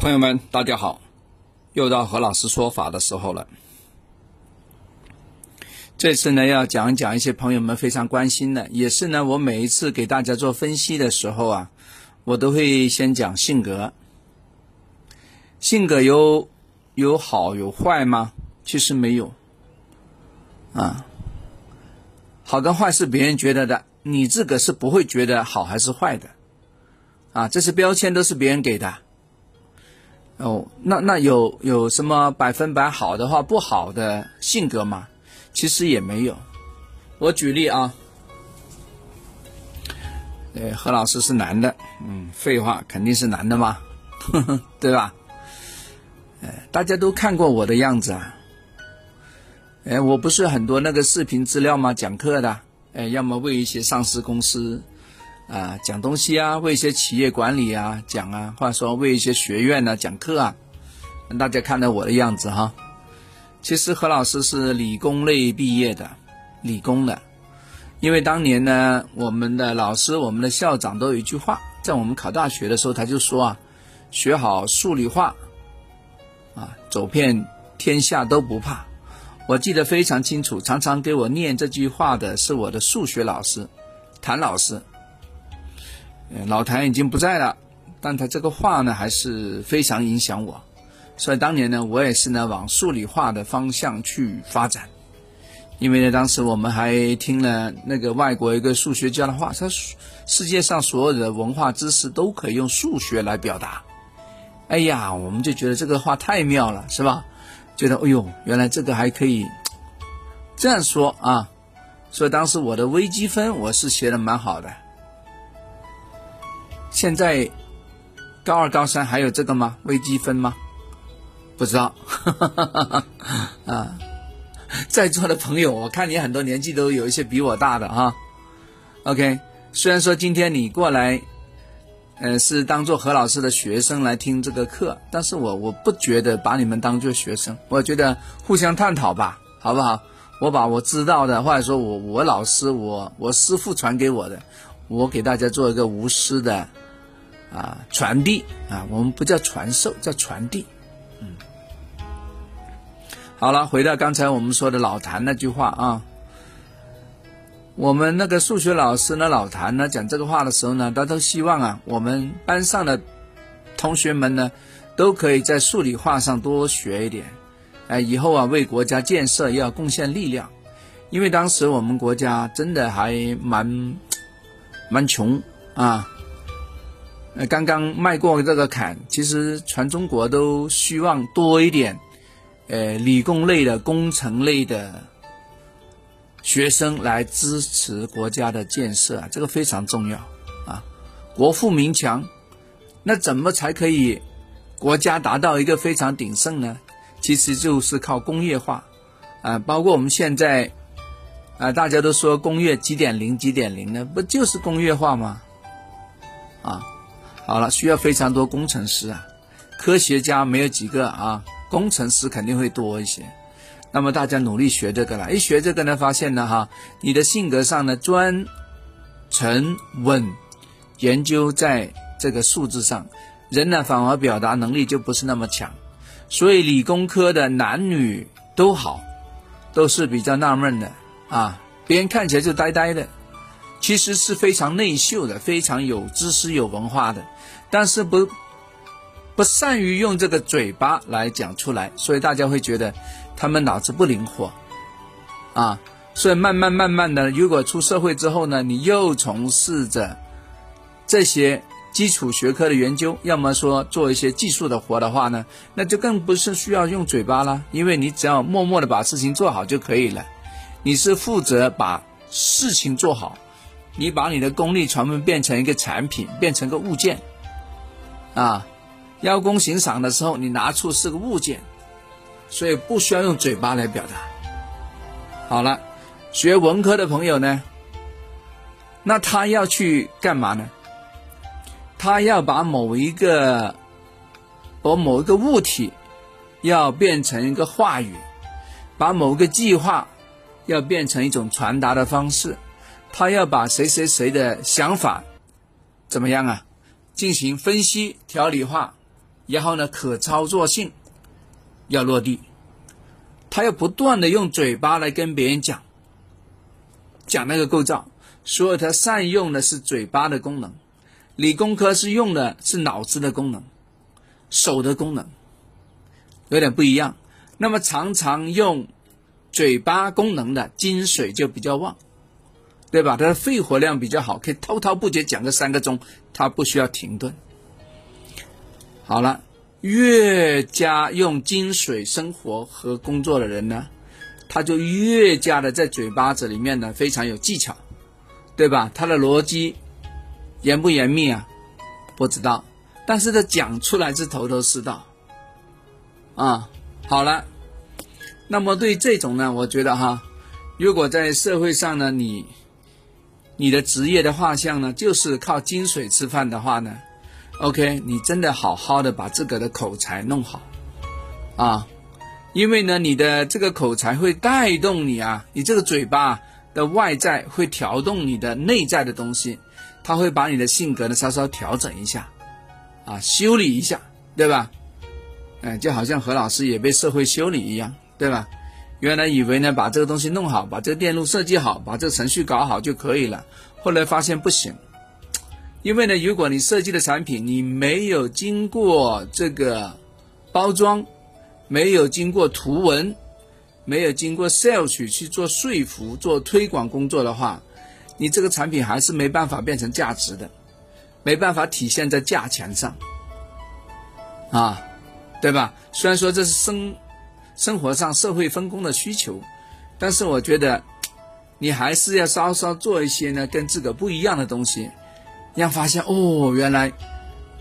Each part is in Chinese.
朋友们，大家好，又到何老师说法的时候了。这次呢，要讲一讲一些朋友们非常关心的，也是呢，我每一次给大家做分析的时候啊，我都会先讲性格。性格有有好有坏吗？其实没有。啊，好跟坏是别人觉得的，你自个是不会觉得好还是坏的。啊，这些标签都是别人给的。哦，那那有有什么百分百好的话不好的性格吗？其实也没有。我举例啊，呃，何老师是男的，嗯，废话，肯定是男的嘛，对吧？哎，大家都看过我的样子啊。哎，我不是很多那个视频资料吗？讲课的，哎，要么为一些上市公司。啊，讲东西啊，为一些企业管理啊讲啊，或者说为一些学院呢讲课啊，大家看到我的样子哈。其实何老师是理工类毕业的，理工的，因为当年呢，我们的老师、我们的校长都有一句话，在我们考大学的时候，他就说啊，学好数理化，啊，走遍天下都不怕。我记得非常清楚，常常给我念这句话的是我的数学老师，谭老师。老谭已经不在了，但他这个话呢还是非常影响我，所以当年呢我也是呢往数理化的方向去发展，因为呢当时我们还听了那个外国一个数学家的话，他说世界上所有的文化知识都可以用数学来表达，哎呀，我们就觉得这个话太妙了，是吧？觉得哎呦，原来这个还可以这样说啊，所以当时我的微积分我是学的蛮好的。现在高二、高三还有这个吗？微积分吗？不知道。啊，在座的朋友，我看你很多年纪都有一些比我大的哈。OK，虽然说今天你过来，呃，是当做何老师的学生来听这个课，但是我我不觉得把你们当做学生，我觉得互相探讨吧，好不好？我把我知道的，或者说我我老师我我师傅传给我的，我给大家做一个无私的。啊，传递啊，我们不叫传授，叫传递。嗯，好了，回到刚才我们说的老谭那句话啊，我们那个数学老师呢，老谭呢讲这个话的时候呢，他都希望啊，我们班上的同学们呢，都可以在数理化上多学一点，哎，以后啊为国家建设要贡献力量，因为当时我们国家真的还蛮蛮穷啊。呃，刚刚迈过这个坎，其实全中国都希望多一点，呃，理工类的、工程类的学生来支持国家的建设啊，这个非常重要啊。国富民强，那怎么才可以国家达到一个非常鼎盛呢？其实就是靠工业化啊，包括我们现在啊，大家都说工业几点零几点零呢，不就是工业化吗？啊。好了，需要非常多工程师啊，科学家没有几个啊，工程师肯定会多一些。那么大家努力学这个了，一学这个呢，发现呢哈，你的性格上呢专、沉、稳，研究在这个数字上，人呢反而表达能力就不是那么强。所以理工科的男女都好，都是比较纳闷的啊，别人看起来就呆呆的。其实是非常内秀的，非常有知识、有文化的，但是不不善于用这个嘴巴来讲出来，所以大家会觉得他们脑子不灵活啊。所以慢慢慢慢的，如果出社会之后呢，你又从事着这些基础学科的研究，要么说做一些技术的活的话呢，那就更不是需要用嘴巴了，因为你只要默默的把事情做好就可以了。你是负责把事情做好。你把你的功力全部变成一个产品，变成个物件，啊，邀功行赏的时候，你拿出是个物件，所以不需要用嘴巴来表达。好了，学文科的朋友呢，那他要去干嘛呢？他要把某一个，把某一个物体，要变成一个话语，把某个计划，要变成一种传达的方式。他要把谁谁谁的想法怎么样啊？进行分析、条理化，然后呢，可操作性要落地，他要不断的用嘴巴来跟别人讲，讲那个构造，所以他善用的是嘴巴的功能。理工科是用的是脑子的功能，手的功能有点不一样。那么常常用嘴巴功能的金水就比较旺，对吧？他的肺活量比较好，可以滔滔不绝讲个三个钟，他不需要停顿。好了，越加用金水生活和工作的人呢，他就越加的在嘴巴子里面呢非常有技巧，对吧？他的逻辑严不严密啊？不知道，但是他讲出来是头头是道。啊，好了，那么对这种呢，我觉得哈，如果在社会上呢，你你的职业的画像呢，就是靠金水吃饭的话呢？OK，你真的好好的把这个的口才弄好，啊，因为呢，你的这个口才会带动你啊，你这个嘴巴的外在会调动你的内在的东西，它会把你的性格呢稍稍调整一下，啊，修理一下，对吧？哎，就好像何老师也被社会修理一样，对吧？原来以为呢把这个东西弄好，把这个电路设计好，把这个程序搞好就可以了，后来发现不行。因为呢，如果你设计的产品你没有经过这个包装，没有经过图文，没有经过 sales 去做说服、做推广工作的话，你这个产品还是没办法变成价值的，没办法体现在价钱上，啊，对吧？虽然说这是生生活上社会分工的需求，但是我觉得你还是要稍稍做一些呢，跟自个不一样的东西。让发现哦，原来，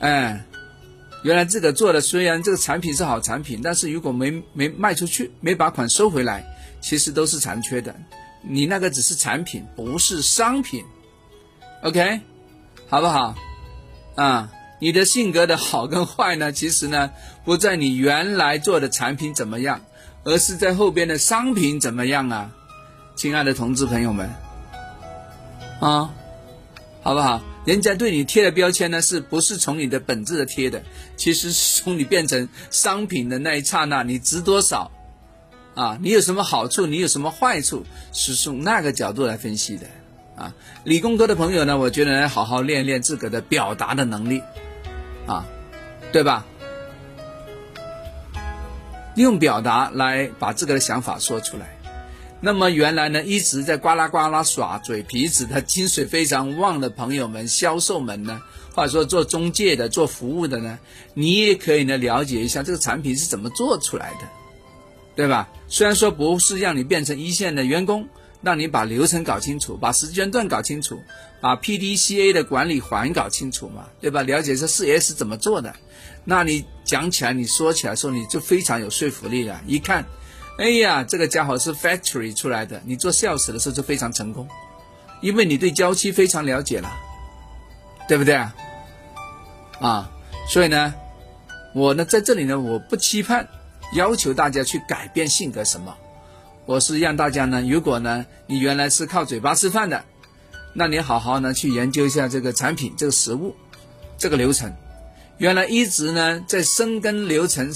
哎，原来自个做的虽然这个产品是好产品，但是如果没没卖出去，没把款收回来，其实都是残缺的。你那个只是产品，不是商品，OK，好不好？啊，你的性格的好跟坏呢，其实呢不在你原来做的产品怎么样，而是在后边的商品怎么样啊，亲爱的同志朋友们，啊，好不好？人家对你贴的标签呢，是不是从你的本质的贴的？其实是从你变成商品的那一刹那，你值多少？啊，你有什么好处？你有什么坏处？是从那个角度来分析的。啊，理工科的朋友呢，我觉得好好练练自个的表达的能力，啊，对吧？用表达来把自个的想法说出来。那么原来呢，一直在呱啦呱啦耍嘴皮子的金水非常旺的朋友们、销售们呢，或者说做中介的、做服务的呢，你也可以呢了解一下这个产品是怎么做出来的，对吧？虽然说不是让你变成一线的员工，让你把流程搞清楚，把时间段搞清楚，把 P D C A 的管理环搞清楚嘛，对吧？了解这四 S 怎么做的，那你讲起来、你说起来时候，你就非常有说服力了。一看。哎呀，这个家伙是 factory 出来的，你做 sales 的时候就非常成功，因为你对交期非常了解了，对不对啊？啊，所以呢，我呢在这里呢，我不期盼要求大家去改变性格什么，我是让大家呢，如果呢你原来是靠嘴巴吃饭的，那你好好呢去研究一下这个产品、这个食物、这个流程，原来一直呢在深耕流程。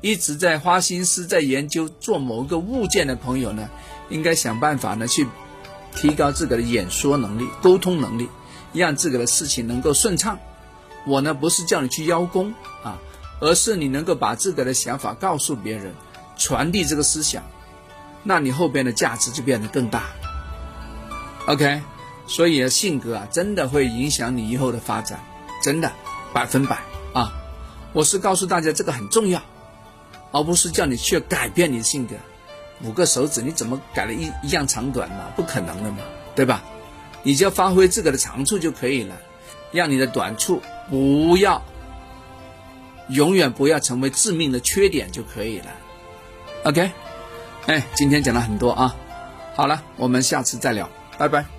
一直在花心思在研究做某个物件的朋友呢，应该想办法呢去提高自个的演说能力、沟通能力，让自个的事情能够顺畅。我呢不是叫你去邀功啊，而是你能够把自个的想法告诉别人，传递这个思想，那你后边的价值就变得更大。OK，所以性格啊，真的会影响你以后的发展，真的百分百啊！我是告诉大家这个很重要。而不是叫你去改变你的性格，五个手指你怎么改了一一样长短嘛？不可能的嘛，对吧？你就要发挥自个的长处就可以了，让你的短处不要永远不要成为致命的缺点就可以了。OK，哎，今天讲了很多啊，好了，我们下次再聊，拜拜。